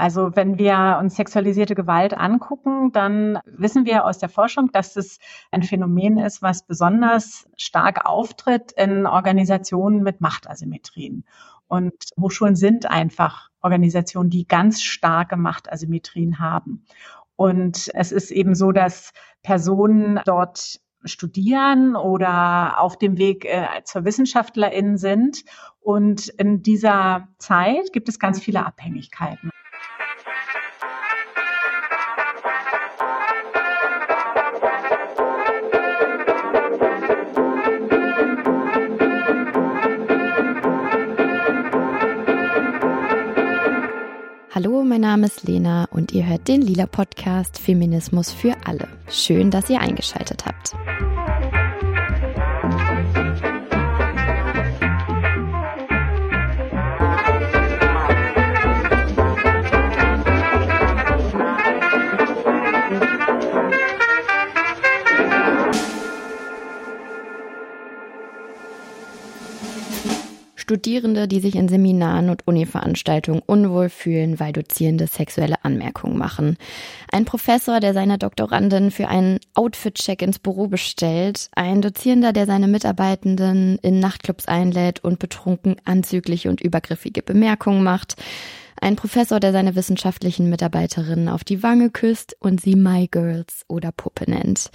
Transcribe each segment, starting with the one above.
Also wenn wir uns sexualisierte Gewalt angucken, dann wissen wir aus der Forschung, dass es ein Phänomen ist, was besonders stark auftritt in Organisationen mit Machtasymmetrien. Und Hochschulen sind einfach Organisationen, die ganz starke Machtasymmetrien haben. Und es ist eben so, dass Personen dort studieren oder auf dem Weg äh, zur Wissenschaftlerin sind. Und in dieser Zeit gibt es ganz viele Abhängigkeiten. Hallo, mein Name ist Lena und ihr hört den Lila Podcast Feminismus für alle. Schön, dass ihr eingeschaltet habt. Studierende, die sich in Seminaren und Uni-Veranstaltungen unwohl fühlen, weil Dozierende sexuelle Anmerkungen machen. Ein Professor, der seine Doktorandin für einen Outfit-Check ins Büro bestellt. Ein Dozierender, der seine Mitarbeitenden in Nachtclubs einlädt und betrunken anzügliche und übergriffige Bemerkungen macht. Ein Professor, der seine wissenschaftlichen Mitarbeiterinnen auf die Wange küsst und sie My Girls oder Puppe nennt.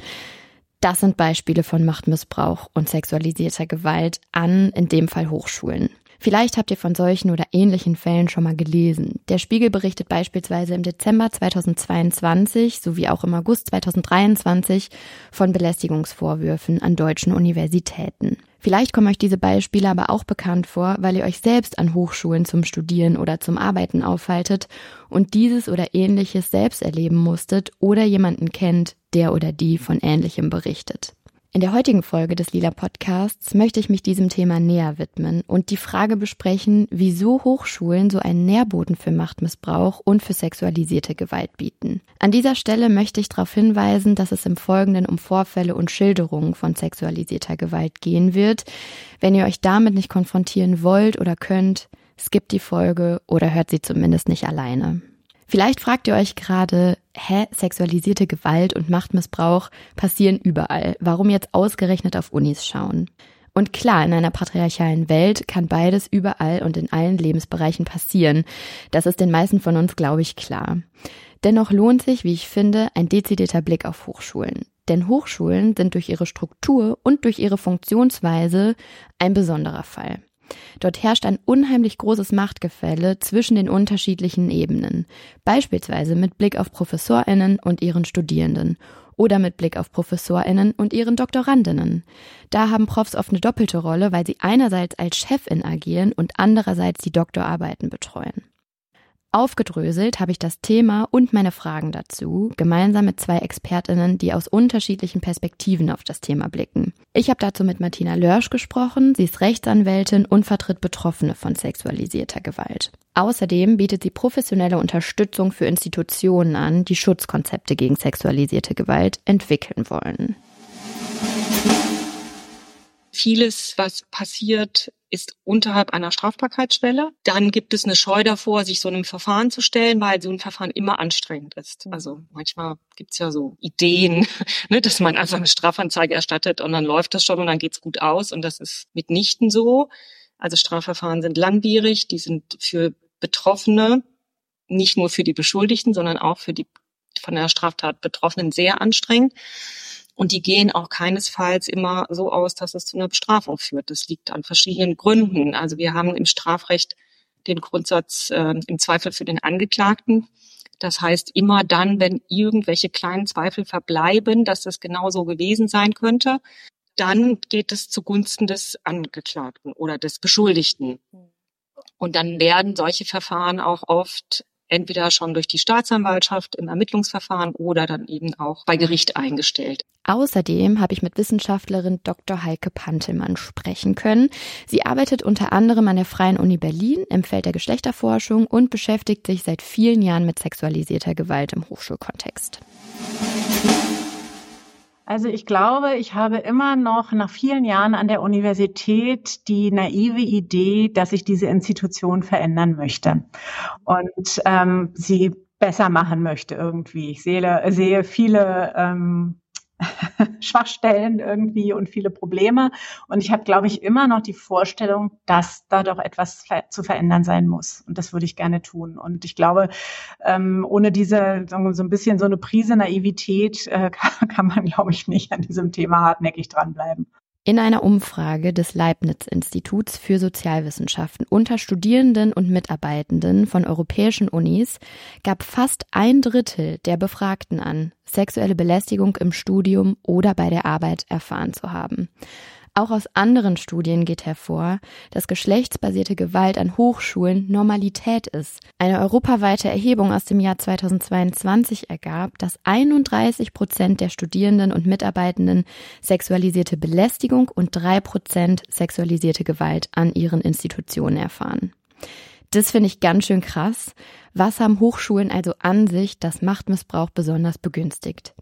Das sind Beispiele von Machtmissbrauch und sexualisierter Gewalt an, in dem Fall Hochschulen. Vielleicht habt ihr von solchen oder ähnlichen Fällen schon mal gelesen. Der Spiegel berichtet beispielsweise im Dezember 2022 sowie auch im August 2023 von Belästigungsvorwürfen an deutschen Universitäten. Vielleicht kommen euch diese Beispiele aber auch bekannt vor, weil ihr euch selbst an Hochschulen zum Studieren oder zum Arbeiten aufhaltet und dieses oder ähnliches selbst erleben musstet oder jemanden kennt, der oder die von Ähnlichem berichtet. In der heutigen Folge des Lila Podcasts möchte ich mich diesem Thema näher widmen und die Frage besprechen, wieso Hochschulen so einen Nährboden für Machtmissbrauch und für sexualisierte Gewalt bieten. An dieser Stelle möchte ich darauf hinweisen, dass es im Folgenden um Vorfälle und Schilderungen von sexualisierter Gewalt gehen wird. Wenn ihr euch damit nicht konfrontieren wollt oder könnt, skippt die Folge oder hört sie zumindest nicht alleine. Vielleicht fragt ihr euch gerade, hä, sexualisierte Gewalt und Machtmissbrauch passieren überall. Warum jetzt ausgerechnet auf Unis schauen? Und klar, in einer patriarchalen Welt kann beides überall und in allen Lebensbereichen passieren. Das ist den meisten von uns, glaube ich, klar. Dennoch lohnt sich, wie ich finde, ein dezidierter Blick auf Hochschulen. Denn Hochschulen sind durch ihre Struktur und durch ihre Funktionsweise ein besonderer Fall. Dort herrscht ein unheimlich großes Machtgefälle zwischen den unterschiedlichen Ebenen, beispielsweise mit Blick auf Professorinnen und ihren Studierenden oder mit Blick auf Professorinnen und ihren Doktorandinnen. Da haben Profs oft eine doppelte Rolle, weil sie einerseits als Chefin agieren und andererseits die Doktorarbeiten betreuen. Aufgedröselt habe ich das Thema und meine Fragen dazu, gemeinsam mit zwei Expertinnen, die aus unterschiedlichen Perspektiven auf das Thema blicken. Ich habe dazu mit Martina Lörsch gesprochen, sie ist Rechtsanwältin und vertritt Betroffene von sexualisierter Gewalt. Außerdem bietet sie professionelle Unterstützung für Institutionen an, die Schutzkonzepte gegen sexualisierte Gewalt entwickeln wollen. Vieles, was passiert, ist unterhalb einer Strafbarkeitsschwelle. Dann gibt es eine Scheu davor, sich so einem Verfahren zu stellen, weil so ein Verfahren immer anstrengend ist. Mhm. Also manchmal gibt's ja so Ideen, ne, dass man einfach eine Strafanzeige erstattet und dann läuft das schon und dann geht's gut aus. Und das ist mitnichten so. Also Strafverfahren sind langwierig, die sind für Betroffene, nicht nur für die Beschuldigten, sondern auch für die von der Straftat Betroffenen sehr anstrengend. Und die gehen auch keinesfalls immer so aus, dass es zu einer Bestrafung führt. Das liegt an verschiedenen Gründen. Also wir haben im Strafrecht den Grundsatz äh, im Zweifel für den Angeklagten. Das heißt, immer dann, wenn irgendwelche kleinen Zweifel verbleiben, dass das genau so gewesen sein könnte, dann geht es zugunsten des Angeklagten oder des Beschuldigten. Und dann werden solche Verfahren auch oft entweder schon durch die Staatsanwaltschaft im Ermittlungsverfahren oder dann eben auch bei Gericht eingestellt. Außerdem habe ich mit Wissenschaftlerin Dr. Heike Pantelmann sprechen können. Sie arbeitet unter anderem an der Freien Uni Berlin im Feld der Geschlechterforschung und beschäftigt sich seit vielen Jahren mit sexualisierter Gewalt im Hochschulkontext. Also ich glaube, ich habe immer noch nach vielen Jahren an der Universität die naive Idee, dass ich diese Institution verändern möchte und ähm, sie besser machen möchte irgendwie. Ich sehe, sehe viele ähm, Schwachstellen irgendwie und viele Probleme. Und ich habe, glaube ich, immer noch die Vorstellung, dass da doch etwas zu verändern sein muss. Und das würde ich gerne tun. Und ich glaube, ähm, ohne diese so ein bisschen so eine Prise Naivität äh, kann man, glaube ich, nicht an diesem Thema hartnäckig dranbleiben. In einer Umfrage des Leibniz-Instituts für Sozialwissenschaften unter Studierenden und Mitarbeitenden von europäischen Unis gab fast ein Drittel der Befragten an, sexuelle Belästigung im Studium oder bei der Arbeit erfahren zu haben. Auch aus anderen Studien geht hervor, dass geschlechtsbasierte Gewalt an Hochschulen Normalität ist. Eine europaweite Erhebung aus dem Jahr 2022 ergab, dass 31 Prozent der Studierenden und Mitarbeitenden sexualisierte Belästigung und drei Prozent sexualisierte Gewalt an ihren Institutionen erfahren. Das finde ich ganz schön krass. Was haben Hochschulen also an sich, das Machtmissbrauch besonders begünstigt?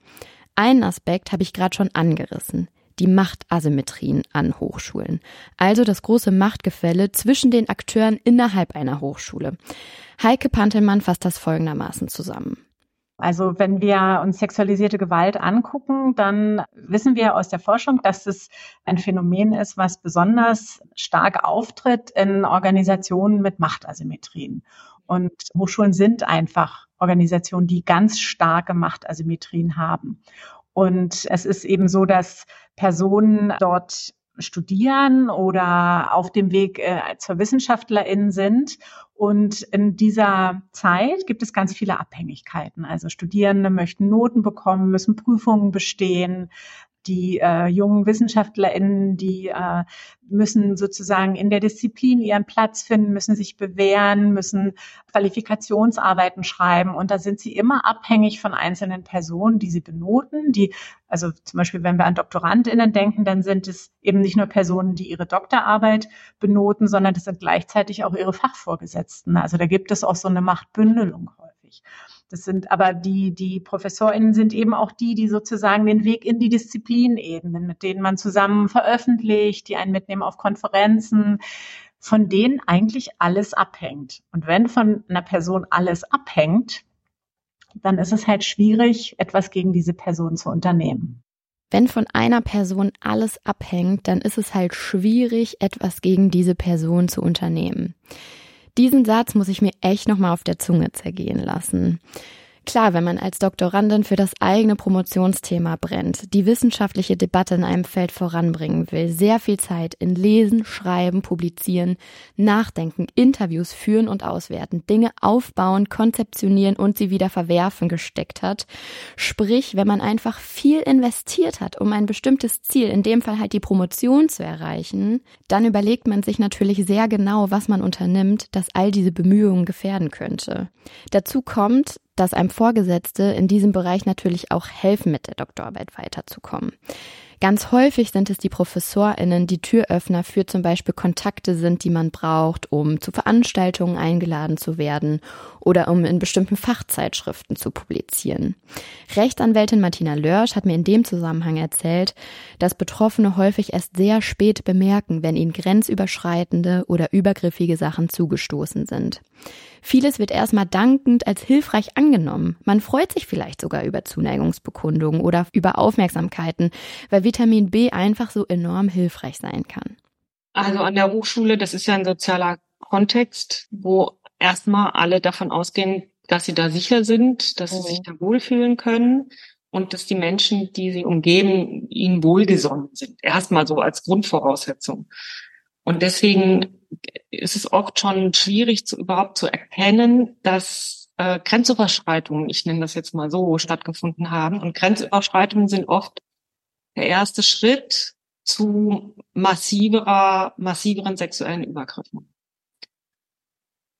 Einen Aspekt habe ich gerade schon angerissen die Machtasymmetrien an Hochschulen. Also das große Machtgefälle zwischen den Akteuren innerhalb einer Hochschule. Heike Pantelmann fasst das folgendermaßen zusammen. Also wenn wir uns sexualisierte Gewalt angucken, dann wissen wir aus der Forschung, dass es ein Phänomen ist, was besonders stark auftritt in Organisationen mit Machtasymmetrien. Und Hochschulen sind einfach Organisationen, die ganz starke Machtasymmetrien haben. Und es ist eben so, dass Personen dort studieren oder auf dem Weg äh, zur Wissenschaftlerin sind. Und in dieser Zeit gibt es ganz viele Abhängigkeiten. Also Studierende möchten Noten bekommen, müssen Prüfungen bestehen, die äh, jungen WissenschaftlerInnen, die äh, müssen sozusagen in der Disziplin ihren Platz finden, müssen sich bewähren, müssen Qualifikationsarbeiten schreiben. Und da sind sie immer abhängig von einzelnen Personen, die sie benoten. Die, also zum Beispiel, wenn wir an DoktorandInnen denken, dann sind es eben nicht nur Personen, die ihre Doktorarbeit benoten, sondern das sind gleichzeitig auch ihre Fachvorgesetzten. Also da gibt es auch so eine Machtbündelung häufig. Das sind aber die, die ProfessorInnen sind eben auch die, die sozusagen den Weg in die Disziplin ebnen, mit denen man zusammen veröffentlicht, die einen mitnehmen auf Konferenzen, von denen eigentlich alles abhängt. Und wenn von einer Person alles abhängt, dann ist es halt schwierig, etwas gegen diese Person zu unternehmen. Wenn von einer Person alles abhängt, dann ist es halt schwierig, etwas gegen diese Person zu unternehmen. Diesen Satz muss ich mir echt nochmal auf der Zunge zergehen lassen. Klar, wenn man als Doktorandin für das eigene Promotionsthema brennt, die wissenschaftliche Debatte in einem Feld voranbringen will, sehr viel Zeit in Lesen, Schreiben, Publizieren, Nachdenken, Interviews führen und auswerten, Dinge aufbauen, konzeptionieren und sie wieder verwerfen gesteckt hat. Sprich, wenn man einfach viel investiert hat, um ein bestimmtes Ziel, in dem Fall halt die Promotion zu erreichen, dann überlegt man sich natürlich sehr genau, was man unternimmt, dass all diese Bemühungen gefährden könnte. Dazu kommt, dass einem Vorgesetzte in diesem Bereich natürlich auch helfen, mit der Doktorarbeit weiterzukommen. Ganz häufig sind es die ProfessorInnen, die Türöffner für zum Beispiel Kontakte sind, die man braucht, um zu Veranstaltungen eingeladen zu werden oder um in bestimmten Fachzeitschriften zu publizieren. Rechtsanwältin Martina Lörsch hat mir in dem Zusammenhang erzählt, dass Betroffene häufig erst sehr spät bemerken, wenn ihnen grenzüberschreitende oder übergriffige Sachen zugestoßen sind. Vieles wird erstmal dankend als hilfreich angenommen. Man freut sich vielleicht sogar über Zuneigungsbekundungen oder über Aufmerksamkeiten, weil Vitamin B einfach so enorm hilfreich sein kann. Also an der Hochschule, das ist ja ein sozialer Kontext, wo erstmal alle davon ausgehen, dass sie da sicher sind, dass sie sich mhm. da wohlfühlen können und dass die Menschen, die sie umgeben, ihnen wohlgesonnen sind. Erstmal so als Grundvoraussetzung. Und deswegen ist es oft schon schwierig, zu, überhaupt zu erkennen, dass äh, Grenzüberschreitungen, ich nenne das jetzt mal so, stattgefunden haben. Und Grenzüberschreitungen sind oft der erste Schritt zu massiverer, massiveren sexuellen Übergriffen.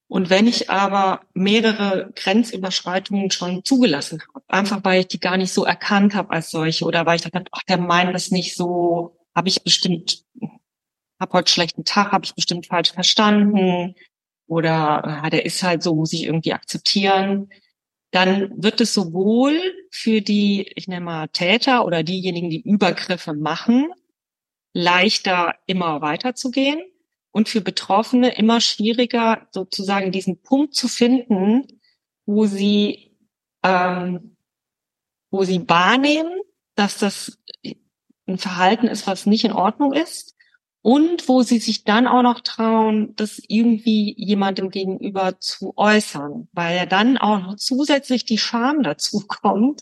Und wenn ich aber mehrere Grenzüberschreitungen schon zugelassen habe, einfach weil ich die gar nicht so erkannt habe als solche oder weil ich dachte, ach, der meint das nicht so, habe ich bestimmt habe heute schlechten Tag, habe ich bestimmt falsch verstanden oder äh, der ist halt so, muss ich irgendwie akzeptieren. dann wird es sowohl für die, ich nenne mal Täter oder diejenigen, die Übergriffe machen, leichter immer weiterzugehen und für Betroffene immer schwieriger, sozusagen diesen Punkt zu finden, wo sie, ähm, wo sie wahrnehmen, dass das ein Verhalten ist, was nicht in Ordnung ist und wo sie sich dann auch noch trauen, das irgendwie jemandem gegenüber zu äußern, weil ja dann auch noch zusätzlich die Scham dazu kommt,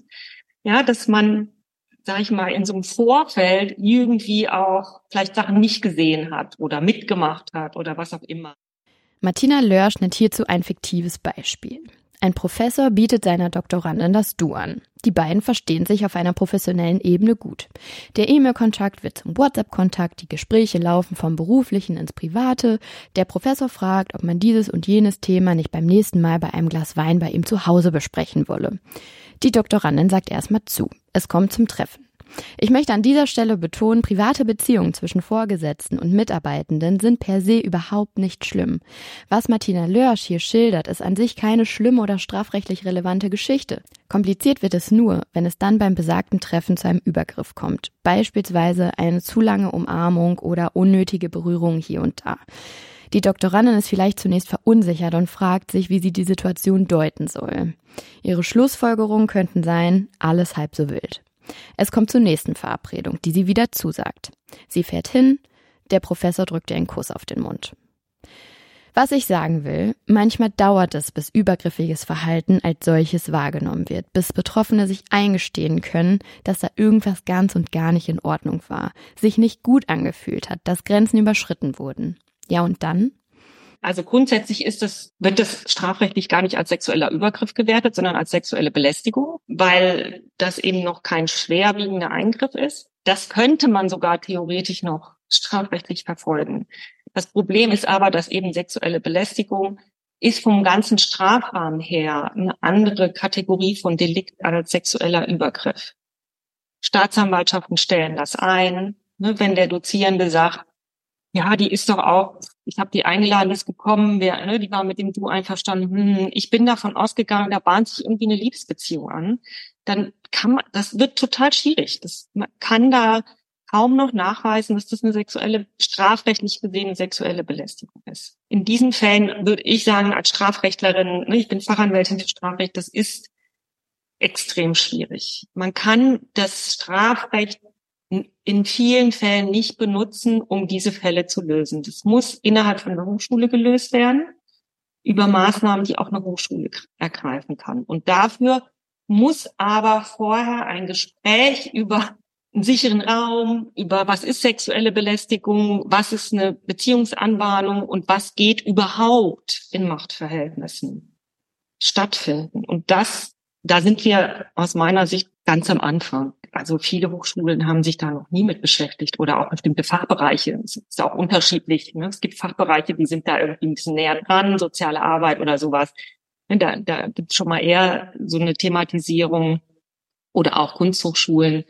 ja, dass man, sag ich mal, in so einem Vorfeld irgendwie auch vielleicht Sachen nicht gesehen hat oder mitgemacht hat oder was auch immer. Martina Lörsch nennt hierzu ein fiktives Beispiel. Ein Professor bietet seiner Doktorandin das Du an. Die beiden verstehen sich auf einer professionellen Ebene gut. Der E-Mail-Kontakt wird zum WhatsApp-Kontakt, die Gespräche laufen vom Beruflichen ins Private. Der Professor fragt, ob man dieses und jenes Thema nicht beim nächsten Mal bei einem Glas Wein bei ihm zu Hause besprechen wolle. Die Doktorandin sagt erstmal zu. Es kommt zum Treffen. Ich möchte an dieser Stelle betonen, private Beziehungen zwischen Vorgesetzten und Mitarbeitenden sind per se überhaupt nicht schlimm. Was Martina Lörsch hier schildert, ist an sich keine schlimme oder strafrechtlich relevante Geschichte. Kompliziert wird es nur, wenn es dann beim besagten Treffen zu einem Übergriff kommt. Beispielsweise eine zu lange Umarmung oder unnötige Berührung hier und da. Die Doktorandin ist vielleicht zunächst verunsichert und fragt sich, wie sie die Situation deuten soll. Ihre Schlussfolgerungen könnten sein, alles halb so wild. Es kommt zur nächsten Verabredung, die sie wieder zusagt. Sie fährt hin, der Professor drückt ihr einen Kuss auf den Mund. Was ich sagen will, manchmal dauert es, bis übergriffiges Verhalten als solches wahrgenommen wird, bis Betroffene sich eingestehen können, dass da irgendwas ganz und gar nicht in Ordnung war, sich nicht gut angefühlt hat, dass Grenzen überschritten wurden. Ja, und dann? Also grundsätzlich ist es, wird das strafrechtlich gar nicht als sexueller Übergriff gewertet, sondern als sexuelle Belästigung, weil das eben noch kein schwerwiegender Eingriff ist. Das könnte man sogar theoretisch noch strafrechtlich verfolgen. Das Problem ist aber, dass eben sexuelle Belästigung ist vom ganzen Strafrahmen her eine andere Kategorie von Delikt als sexueller Übergriff. Staatsanwaltschaften stellen das ein. Ne, wenn der Dozierende sagt, ja, die ist doch auch, ich habe die eingeladen, ist gekommen, wer, ne, die war mit dem Du einverstanden, hm, ich bin davon ausgegangen, da bahnt sich irgendwie eine Liebesbeziehung an, dann kann man, das wird total schwierig. Das, man kann da kaum noch nachweisen, dass das eine sexuelle, strafrechtlich gesehen sexuelle Belästigung ist. In diesen Fällen würde ich sagen, als Strafrechtlerin, ne, ich bin Fachanwältin für Strafrecht, das ist extrem schwierig. Man kann das Strafrecht in vielen Fällen nicht benutzen, um diese Fälle zu lösen. Das muss innerhalb von der Hochschule gelöst werden, über Maßnahmen, die auch eine Hochschule ergreifen kann. Und dafür muss aber vorher ein Gespräch über einen sicheren Raum, über was ist sexuelle Belästigung, was ist eine Beziehungsanbahnung und was geht überhaupt in Machtverhältnissen stattfinden. Und das, da sind wir aus meiner Sicht ganz am Anfang. Also viele Hochschulen haben sich da noch nie mit beschäftigt oder auch bestimmte Fachbereiche. Es ist auch unterschiedlich. Ne? Es gibt Fachbereiche, die sind da irgendwie ein bisschen näher dran, soziale Arbeit oder sowas. Ne, da, da gibt es schon mal eher so eine Thematisierung oder auch Kunsthochschulen,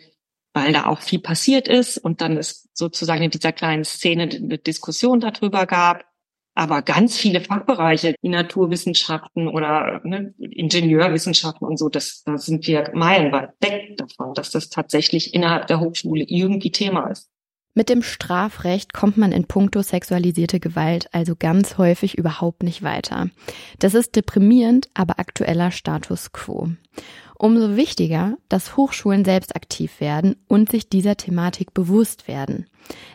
weil da auch viel passiert ist und dann es sozusagen in dieser kleinen Szene eine Diskussion darüber gab. Aber ganz viele Fachbereiche, die Naturwissenschaften oder ne, Ingenieurwissenschaften und so, das, da sind wir meilenweit weg davon, dass das tatsächlich innerhalb der Hochschule irgendwie Thema ist. Mit dem Strafrecht kommt man in puncto sexualisierte Gewalt also ganz häufig überhaupt nicht weiter. Das ist deprimierend, aber aktueller Status quo. Umso wichtiger, dass Hochschulen selbst aktiv werden und sich dieser Thematik bewusst werden.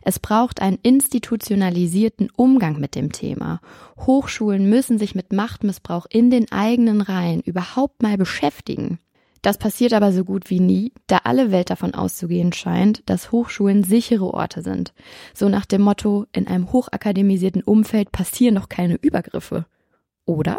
Es braucht einen institutionalisierten Umgang mit dem Thema. Hochschulen müssen sich mit Machtmissbrauch in den eigenen Reihen überhaupt mal beschäftigen. Das passiert aber so gut wie nie, da alle Welt davon auszugehen scheint, dass Hochschulen sichere Orte sind. So nach dem Motto, in einem hochakademisierten Umfeld passieren doch keine Übergriffe. Oder?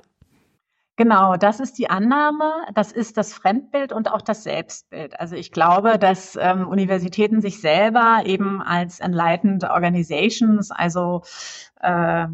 Genau, das ist die Annahme, das ist das Fremdbild und auch das Selbstbild. Also ich glaube, dass ähm, Universitäten sich selber eben als Enlightened Organizations, also äh,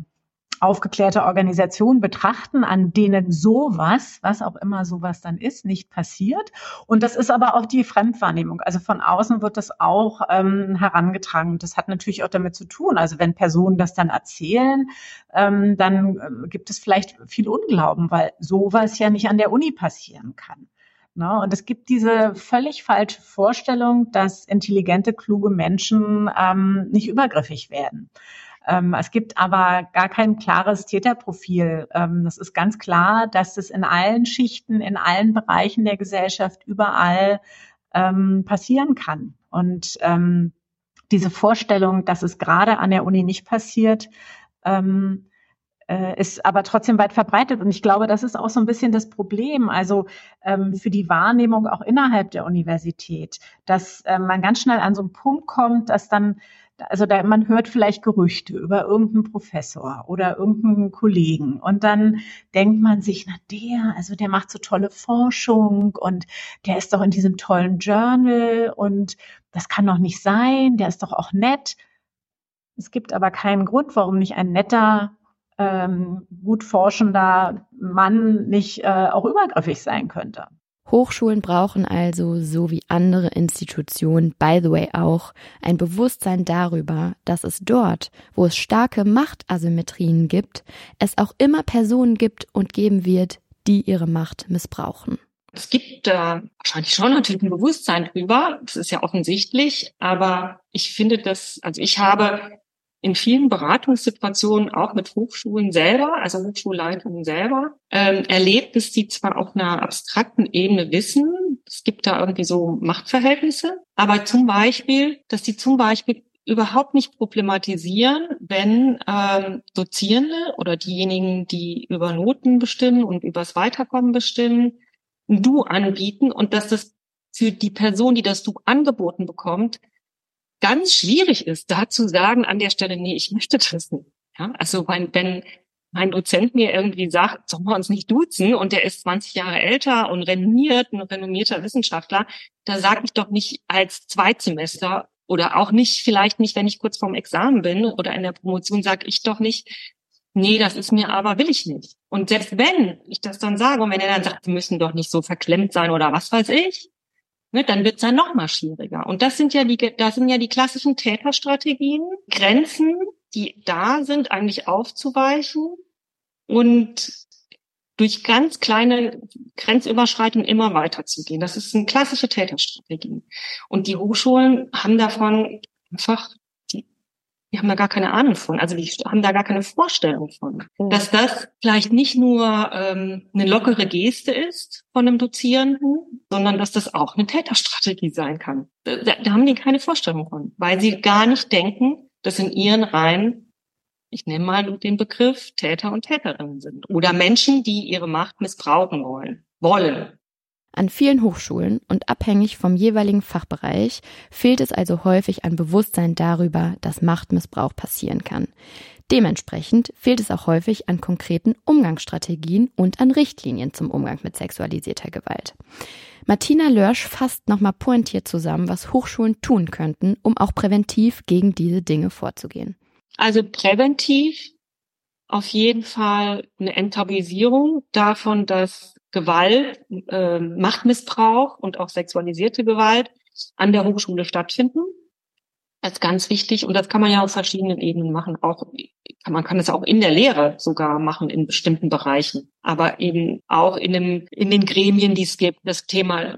aufgeklärte Organisationen betrachten, an denen sowas, was auch immer sowas dann ist, nicht passiert. Und das ist aber auch die Fremdwahrnehmung. Also von außen wird das auch ähm, herangetragen. Das hat natürlich auch damit zu tun. Also wenn Personen das dann erzählen, ähm, dann äh, gibt es vielleicht viel Unglauben, weil sowas ja nicht an der Uni passieren kann. Ne? Und es gibt diese völlig falsche Vorstellung, dass intelligente, kluge Menschen ähm, nicht übergriffig werden. Ähm, es gibt aber gar kein klares Täterprofil. Ähm, das ist ganz klar, dass es in allen Schichten, in allen Bereichen der Gesellschaft überall ähm, passieren kann. Und ähm, diese Vorstellung, dass es gerade an der Uni nicht passiert, ähm, äh, ist aber trotzdem weit verbreitet. Und ich glaube, das ist auch so ein bisschen das Problem, also ähm, für die Wahrnehmung auch innerhalb der Universität, dass äh, man ganz schnell an so einen Punkt kommt, dass dann also da, man hört vielleicht Gerüchte über irgendeinen Professor oder irgendeinen Kollegen und dann denkt man sich, na der, also der macht so tolle Forschung und der ist doch in diesem tollen Journal und das kann doch nicht sein, der ist doch auch nett. Es gibt aber keinen Grund, warum nicht ein netter ähm, gut forschender Mann nicht äh, auch übergriffig sein könnte. Hochschulen brauchen also, so wie andere Institutionen, by the way auch, ein Bewusstsein darüber, dass es dort, wo es starke Machtasymmetrien gibt, es auch immer Personen gibt und geben wird, die ihre Macht missbrauchen. Es gibt da wahrscheinlich schon natürlich ein Bewusstsein drüber, das ist ja offensichtlich, aber ich finde das, also ich habe in vielen Beratungssituationen auch mit Hochschulen selber, also Hochschulleitungen selber, ähm, erlebt, dass die zwar auf einer abstrakten Ebene wissen, es gibt da irgendwie so Machtverhältnisse, aber zum Beispiel, dass die zum Beispiel überhaupt nicht problematisieren, wenn ähm, Dozierende oder diejenigen, die über Noten bestimmen und übers Weiterkommen bestimmen, ein Du anbieten und dass das für die Person, die das Du angeboten bekommt, ganz schwierig ist, da zu sagen an der Stelle, nee, ich möchte das nicht. Ja, also wenn, wenn mein Dozent mir irgendwie sagt, sollen wir uns nicht duzen und der ist 20 Jahre älter und renommiert, ein renommierter Wissenschaftler, da sage ich doch nicht als Zweitsemester oder auch nicht, vielleicht nicht, wenn ich kurz vorm Examen bin oder in der Promotion, sage ich doch nicht, nee, das ist mir aber, will ich nicht. Und selbst wenn ich das dann sage und wenn er dann sagt, sie müssen doch nicht so verklemmt sein oder was weiß ich, ne, dann wird es dann noch mal schwieriger. Und das sind ja die, das sind ja die klassischen Täterstrategien, Grenzen, die da sind, eigentlich aufzuweichen und durch ganz kleine Grenzüberschreitungen immer weiterzugehen. Das ist eine klassische Täterstrategie. Und die Hochschulen haben davon einfach die haben da gar keine Ahnung von, also die haben da gar keine Vorstellung von, mhm. dass das vielleicht nicht nur ähm, eine lockere Geste ist von einem Dozierenden, sondern dass das auch eine Täterstrategie sein kann. Da, da haben die keine Vorstellung von, weil sie gar nicht denken, dass in ihren Reihen, ich nehme mal den Begriff Täter und Täterinnen sind oder Menschen, die ihre Macht missbrauchen wollen, wollen. An vielen Hochschulen und abhängig vom jeweiligen Fachbereich fehlt es also häufig an Bewusstsein darüber, dass Machtmissbrauch passieren kann. Dementsprechend fehlt es auch häufig an konkreten Umgangsstrategien und an Richtlinien zum Umgang mit sexualisierter Gewalt. Martina Lörsch fasst nochmal pointiert zusammen, was Hochschulen tun könnten, um auch präventiv gegen diese Dinge vorzugehen. Also präventiv auf jeden Fall eine Enttabuisierung davon, dass Gewalt, äh, Machtmissbrauch und auch sexualisierte Gewalt an der Hochschule stattfinden. Das ist ganz wichtig und das kann man ja auf verschiedenen Ebenen machen. Auch man kann es auch in der Lehre sogar machen in bestimmten Bereichen, aber eben auch in dem in den Gremien, die es gibt, das Thema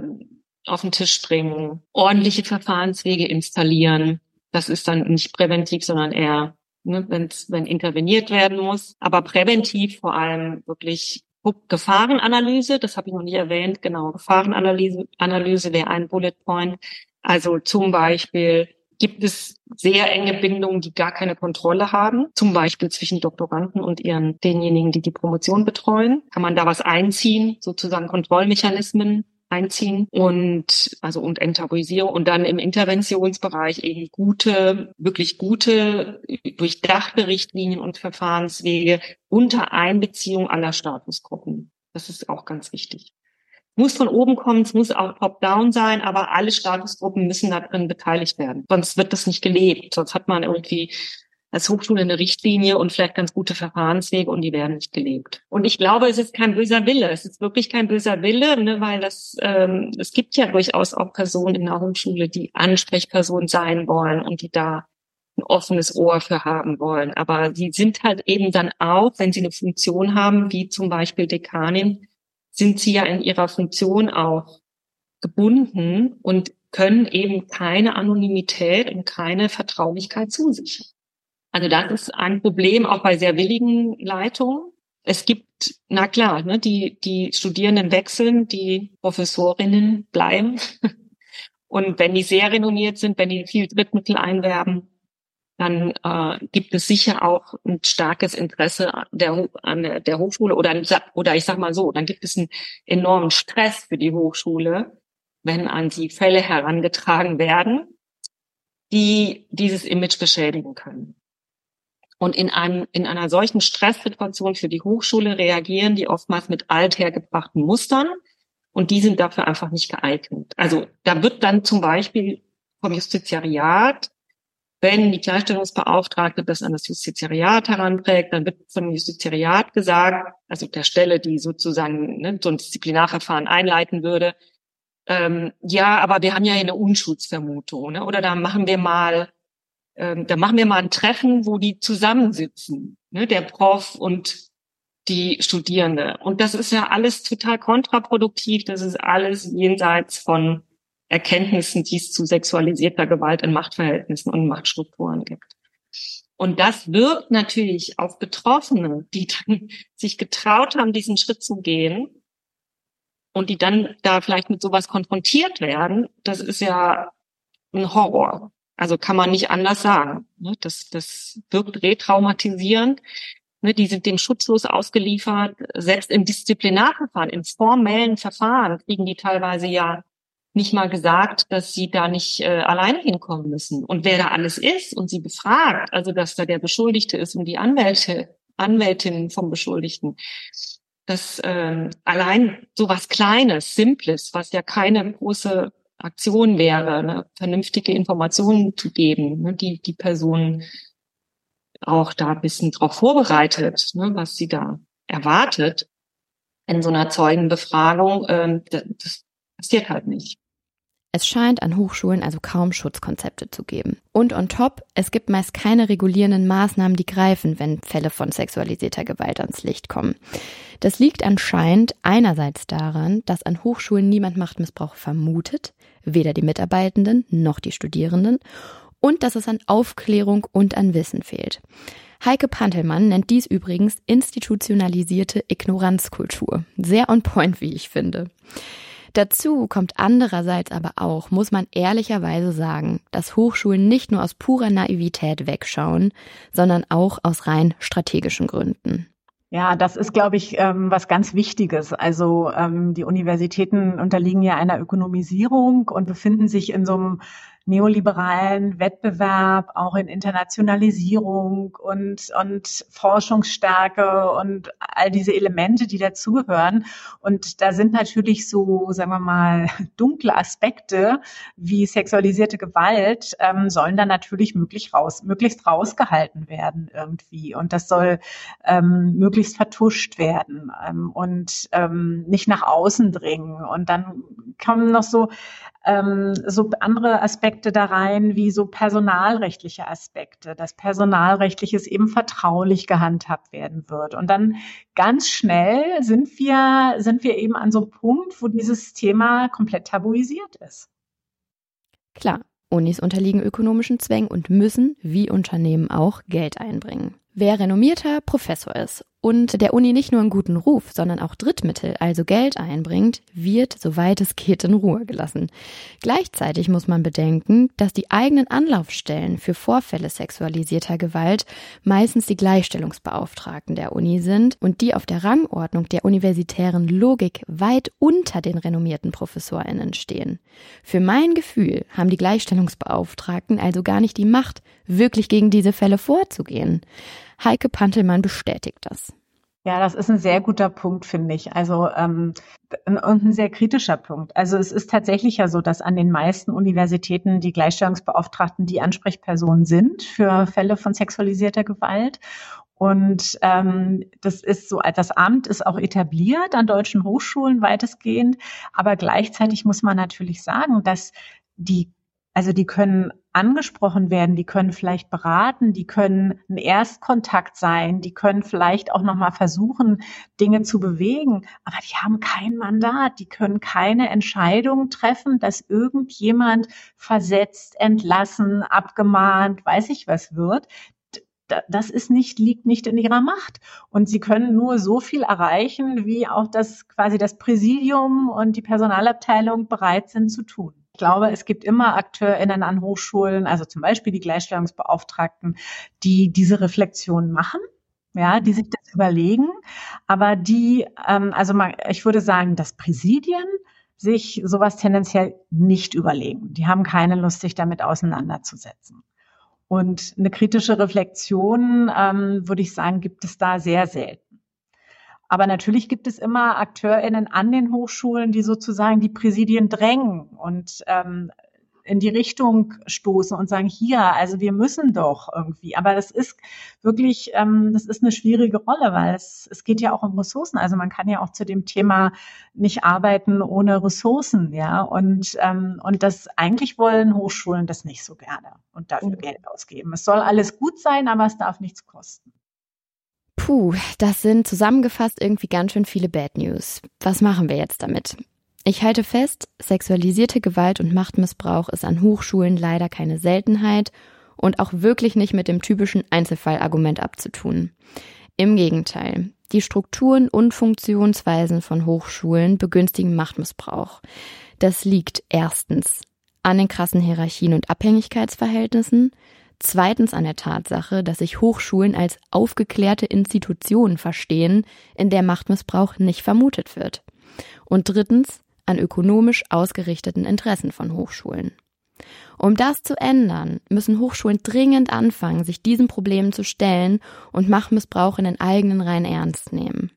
auf den Tisch bringen, ordentliche Verfahrenswege installieren. Das ist dann nicht präventiv, sondern eher ne, wenn interveniert werden muss. Aber präventiv vor allem wirklich Gefahrenanalyse, das habe ich noch nicht erwähnt, genau, Gefahrenanalyse Analyse wäre ein Bullet Point. Also zum Beispiel gibt es sehr enge Bindungen, die gar keine Kontrolle haben, zum Beispiel zwischen Doktoranden und ihren denjenigen, die die Promotion betreuen. Kann man da was einziehen, sozusagen Kontrollmechanismen einziehen und also und enttabuisieren und dann im Interventionsbereich eben gute, wirklich gute, durchdachte Richtlinien und Verfahrenswege unter Einbeziehung aller Statusgruppen. Das ist auch ganz wichtig. Muss von oben kommen, es muss auch top-down sein, aber alle Statusgruppen müssen darin beteiligt werden. Sonst wird das nicht gelebt. Sonst hat man irgendwie als Hochschule eine Richtlinie und vielleicht ganz gute Verfahrenswege und die werden nicht gelebt. Und ich glaube, es ist kein böser Wille. Es ist wirklich kein böser Wille, ne, weil das ähm, es gibt ja durchaus auch Personen in der Hochschule, die Ansprechperson sein wollen und die da ein offenes Ohr für haben wollen. Aber sie sind halt eben dann auch, wenn sie eine Funktion haben, wie zum Beispiel Dekanin, sind sie ja in ihrer Funktion auch gebunden und können eben keine Anonymität und keine Vertraulichkeit zusichern. Also das ist ein Problem auch bei sehr willigen Leitungen. Es gibt, na klar, ne, die, die Studierenden wechseln, die Professorinnen bleiben. Und wenn die sehr renommiert sind, wenn die viel Drittmittel einwerben, dann äh, gibt es sicher auch ein starkes Interesse der, an der Hochschule oder, oder ich sag mal so, dann gibt es einen enormen Stress für die Hochschule, wenn an sie Fälle herangetragen werden, die dieses Image beschädigen können. Und in, einem, in einer solchen Stresssituation für die Hochschule reagieren die oftmals mit althergebrachten Mustern und die sind dafür einfach nicht geeignet. Also da wird dann zum Beispiel vom Justiziariat wenn die Gleichstellungsbeauftragte das an das Justiziariat heranträgt, dann wird von dem Justiziariat gesagt, also der Stelle, die sozusagen ne, so ein Disziplinarverfahren einleiten würde, ähm, ja, aber wir haben ja eine Unschuldsvermutung, ne? oder da machen wir mal, ähm, da machen wir mal ein Treffen, wo die zusammensitzen, ne? der Prof und die Studierende. Und das ist ja alles total kontraproduktiv. Das ist alles jenseits von Erkenntnissen, die es zu sexualisierter Gewalt in Machtverhältnissen und Machtstrukturen gibt. Und das wirkt natürlich auf Betroffene, die dann sich getraut haben, diesen Schritt zu gehen und die dann da vielleicht mit sowas konfrontiert werden. Das ist ja ein Horror. Also kann man nicht anders sagen. Ne? Das, das wirkt retraumatisierend. Ne? Die sind dem schutzlos ausgeliefert. Selbst im Disziplinarverfahren, im formellen Verfahren kriegen die teilweise ja nicht mal gesagt, dass sie da nicht äh, alleine hinkommen müssen. Und wer da alles ist und sie befragt, also dass da der Beschuldigte ist und die Anwälte, Anwältin vom Beschuldigten, dass ähm, allein so was Kleines, Simples, was ja keine große Aktion wäre, ne, vernünftige Informationen zu geben, ne, die die Person auch da ein bisschen drauf vorbereitet, ne, was sie da erwartet in so einer Zeugenbefragung, ähm, das passiert halt nicht. Es scheint an Hochschulen also kaum Schutzkonzepte zu geben. Und on top, es gibt meist keine regulierenden Maßnahmen, die greifen, wenn Fälle von sexualisierter Gewalt ans Licht kommen. Das liegt anscheinend einerseits daran, dass an Hochschulen niemand Machtmissbrauch vermutet, weder die Mitarbeitenden noch die Studierenden, und dass es an Aufklärung und an Wissen fehlt. Heike Pantelmann nennt dies übrigens institutionalisierte Ignoranzkultur. Sehr on point, wie ich finde. Dazu kommt andererseits aber auch, muss man ehrlicherweise sagen, dass Hochschulen nicht nur aus purer Naivität wegschauen, sondern auch aus rein strategischen Gründen. Ja, das ist, glaube ich, ähm, was ganz Wichtiges. Also ähm, die Universitäten unterliegen ja einer Ökonomisierung und befinden sich in so einem neoliberalen Wettbewerb, auch in Internationalisierung und, und Forschungsstärke und all diese Elemente, die dazugehören. Und da sind natürlich so, sagen wir mal, dunkle Aspekte wie sexualisierte Gewalt, ähm, sollen dann natürlich möglich raus, möglichst rausgehalten werden irgendwie. Und das soll ähm, möglichst vertuscht werden ähm, und ähm, nicht nach außen dringen. Und dann kommen noch so ähm, so andere Aspekte da rein, wie so personalrechtliche Aspekte, dass personalrechtliches eben vertraulich gehandhabt werden wird. Und dann ganz schnell sind wir, sind wir eben an so einem Punkt, wo dieses Thema komplett tabuisiert ist. Klar, Unis unterliegen ökonomischen Zwängen und müssen, wie Unternehmen auch, Geld einbringen. Wer renommierter Professor ist und der Uni nicht nur einen guten Ruf, sondern auch Drittmittel, also Geld einbringt, wird, soweit es geht, in Ruhe gelassen. Gleichzeitig muss man bedenken, dass die eigenen Anlaufstellen für Vorfälle sexualisierter Gewalt meistens die Gleichstellungsbeauftragten der Uni sind und die auf der Rangordnung der universitären Logik weit unter den renommierten ProfessorInnen stehen. Für mein Gefühl haben die Gleichstellungsbeauftragten also gar nicht die Macht, wirklich gegen diese Fälle vorzugehen. Heike Pantelmann bestätigt das. Ja, das ist ein sehr guter Punkt, finde ich. Also ähm, und ein sehr kritischer Punkt. Also es ist tatsächlich ja so, dass an den meisten Universitäten die Gleichstellungsbeauftragten die Ansprechpersonen sind für Fälle von sexualisierter Gewalt. Und ähm, das ist so, das Amt ist auch etabliert an deutschen Hochschulen weitestgehend. Aber gleichzeitig muss man natürlich sagen, dass die also die können angesprochen werden, die können vielleicht beraten, die können ein Erstkontakt sein, die können vielleicht auch noch mal versuchen, Dinge zu bewegen, aber die haben kein Mandat, die können keine Entscheidung treffen, dass irgendjemand versetzt, entlassen, abgemahnt, weiß ich was wird das ist nicht, liegt nicht in ihrer Macht. Und sie können nur so viel erreichen, wie auch das quasi das Präsidium und die Personalabteilung bereit sind zu tun. Ich glaube, es gibt immer AkteurInnen an Hochschulen, also zum Beispiel die Gleichstellungsbeauftragten, die diese Reflexion machen ja, die sich das überlegen, aber die, ähm, also mal, ich würde sagen, dass Präsidien sich sowas tendenziell nicht überlegen. Die haben keine Lust, sich damit auseinanderzusetzen. Und eine kritische Reflexion, ähm, würde ich sagen, gibt es da sehr selten. Aber natürlich gibt es immer AkteurInnen an den Hochschulen, die sozusagen die Präsidien drängen und ähm, in die Richtung stoßen und sagen, hier, also wir müssen doch irgendwie. Aber das ist wirklich, ähm, das ist eine schwierige Rolle, weil es, es geht ja auch um Ressourcen. Also man kann ja auch zu dem Thema nicht arbeiten ohne Ressourcen, ja. Und, ähm, und das eigentlich wollen Hochschulen das nicht so gerne und dafür mhm. Geld ausgeben. Es soll alles gut sein, aber es darf nichts kosten. Puh, das sind zusammengefasst irgendwie ganz schön viele Bad News. Was machen wir jetzt damit? Ich halte fest, sexualisierte Gewalt und Machtmissbrauch ist an Hochschulen leider keine Seltenheit und auch wirklich nicht mit dem typischen Einzelfallargument abzutun. Im Gegenteil, die Strukturen und Funktionsweisen von Hochschulen begünstigen Machtmissbrauch. Das liegt erstens an den krassen Hierarchien und Abhängigkeitsverhältnissen, Zweitens an der Tatsache, dass sich Hochschulen als aufgeklärte Institutionen verstehen, in der Machtmissbrauch nicht vermutet wird. Und drittens an ökonomisch ausgerichteten Interessen von Hochschulen. Um das zu ändern, müssen Hochschulen dringend anfangen, sich diesen Problemen zu stellen und Machtmissbrauch in den eigenen Reihen ernst nehmen.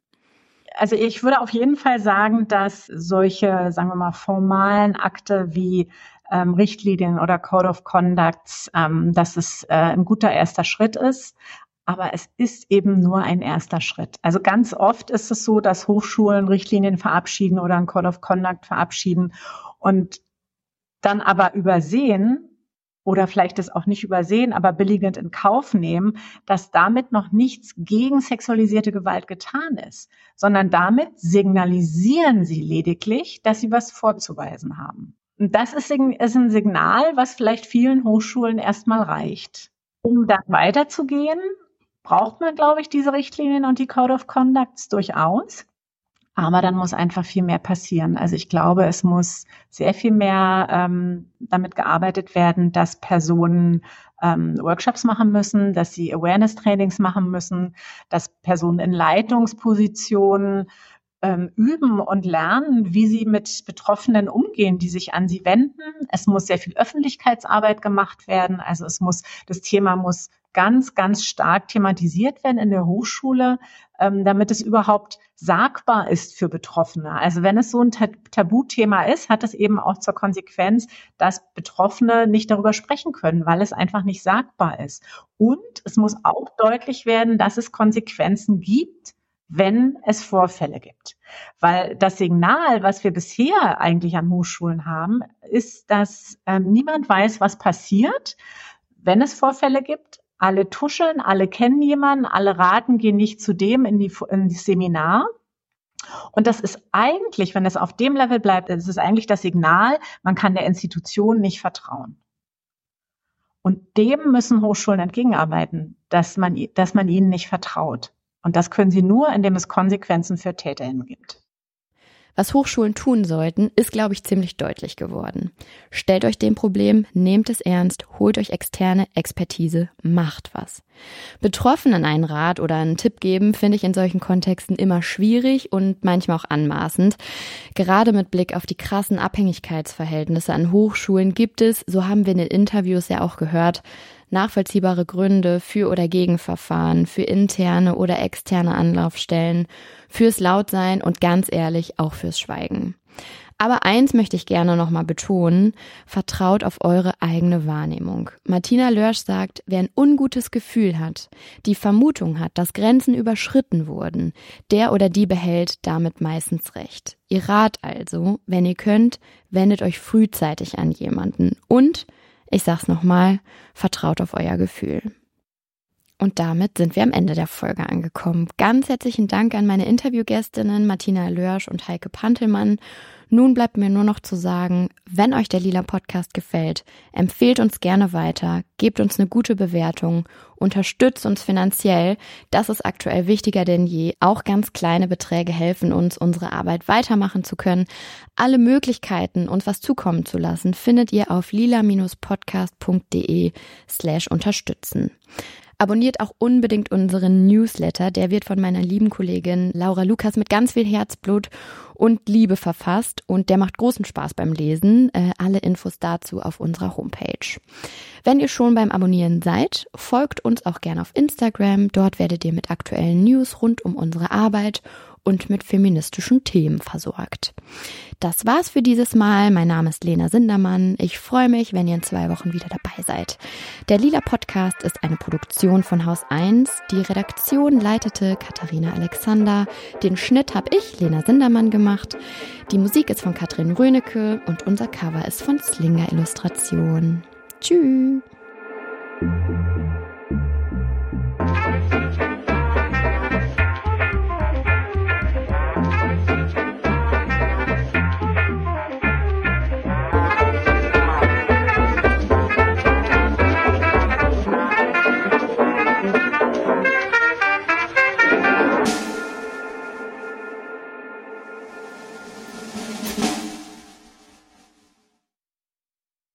Also ich würde auf jeden Fall sagen, dass solche, sagen wir mal, formalen Akte wie ähm, Richtlinien oder Code of Conduct, ähm, dass es äh, ein guter erster Schritt ist. Aber es ist eben nur ein erster Schritt. Also ganz oft ist es so, dass Hochschulen Richtlinien verabschieden oder ein Code of Conduct verabschieden und dann aber übersehen oder vielleicht es auch nicht übersehen, aber billigend in Kauf nehmen, dass damit noch nichts gegen sexualisierte Gewalt getan ist, sondern damit signalisieren sie lediglich, dass sie was vorzuweisen haben. Und das ist, ist ein Signal, was vielleicht vielen Hochschulen erstmal reicht. Um dann weiterzugehen, braucht man, glaube ich, diese Richtlinien und die Code of Conducts durchaus. Aber dann muss einfach viel mehr passieren. Also ich glaube, es muss sehr viel mehr ähm, damit gearbeitet werden, dass Personen ähm, Workshops machen müssen, dass sie Awareness-Trainings machen müssen, dass Personen in Leitungspositionen ähm, üben und lernen, wie sie mit Betroffenen umgehen, die sich an sie wenden. Es muss sehr viel Öffentlichkeitsarbeit gemacht werden. Also es muss, das Thema muss ganz, ganz stark thematisiert werden in der Hochschule, ähm, damit es überhaupt sagbar ist für Betroffene. Also wenn es so ein Tabuthema ist, hat es eben auch zur Konsequenz, dass Betroffene nicht darüber sprechen können, weil es einfach nicht sagbar ist. Und es muss auch deutlich werden, dass es Konsequenzen gibt, wenn es Vorfälle gibt. Weil das Signal, was wir bisher eigentlich an Hochschulen haben, ist, dass ähm, niemand weiß, was passiert, wenn es Vorfälle gibt. Alle tuscheln, alle kennen jemanden, alle raten, gehen nicht zu dem in, die, in das Seminar. Und das ist eigentlich, wenn es auf dem Level bleibt, das ist eigentlich das Signal, man kann der Institution nicht vertrauen. Und dem müssen Hochschulen entgegenarbeiten, dass man, dass man ihnen nicht vertraut. Und das können sie nur, indem es Konsequenzen für TäterInnen gibt. Was Hochschulen tun sollten, ist, glaube ich, ziemlich deutlich geworden. Stellt euch dem Problem, nehmt es ernst, holt euch externe Expertise, macht was. Betroffenen einen Rat oder einen Tipp geben, finde ich in solchen Kontexten immer schwierig und manchmal auch anmaßend. Gerade mit Blick auf die krassen Abhängigkeitsverhältnisse an Hochschulen gibt es, so haben wir in den Interviews ja auch gehört, nachvollziehbare Gründe für oder gegen Verfahren, für interne oder externe Anlaufstellen, fürs Lautsein und ganz ehrlich auch fürs Schweigen. Aber eins möchte ich gerne nochmal betonen, vertraut auf eure eigene Wahrnehmung. Martina Lörsch sagt, wer ein ungutes Gefühl hat, die Vermutung hat, dass Grenzen überschritten wurden, der oder die behält damit meistens recht. Ihr Rat also, wenn ihr könnt, wendet euch frühzeitig an jemanden und, ich sag's nochmal, vertraut auf euer Gefühl. Und damit sind wir am Ende der Folge angekommen. Ganz herzlichen Dank an meine Interviewgästinnen Martina Lörsch und Heike Pantelmann nun bleibt mir nur noch zu sagen, wenn euch der Lila Podcast gefällt, empfehlt uns gerne weiter, gebt uns eine gute Bewertung, unterstützt uns finanziell. Das ist aktuell wichtiger denn je. Auch ganz kleine Beträge helfen uns, unsere Arbeit weitermachen zu können. Alle Möglichkeiten, uns was zukommen zu lassen, findet ihr auf lila-podcast.de slash unterstützen. Abonniert auch unbedingt unseren Newsletter. Der wird von meiner lieben Kollegin Laura Lukas mit ganz viel Herzblut und Liebe verfasst und der macht großen Spaß beim Lesen. Äh, alle Infos dazu auf unserer Homepage. Wenn ihr schon beim Abonnieren seid, folgt uns auch gerne auf Instagram. Dort werdet ihr mit aktuellen News rund um unsere Arbeit und mit feministischen Themen versorgt. Das war's für dieses Mal. Mein Name ist Lena Sindermann. Ich freue mich, wenn ihr in zwei Wochen wieder dabei seid. Der Lila Podcast ist eine Produktion von Haus 1. Die Redaktion leitete Katharina Alexander. Den Schnitt habe ich, Lena Sindermann, gemacht. Die Musik ist von Katrin Rönecke und unser Cover ist von Slinger Illustration. Tschüss.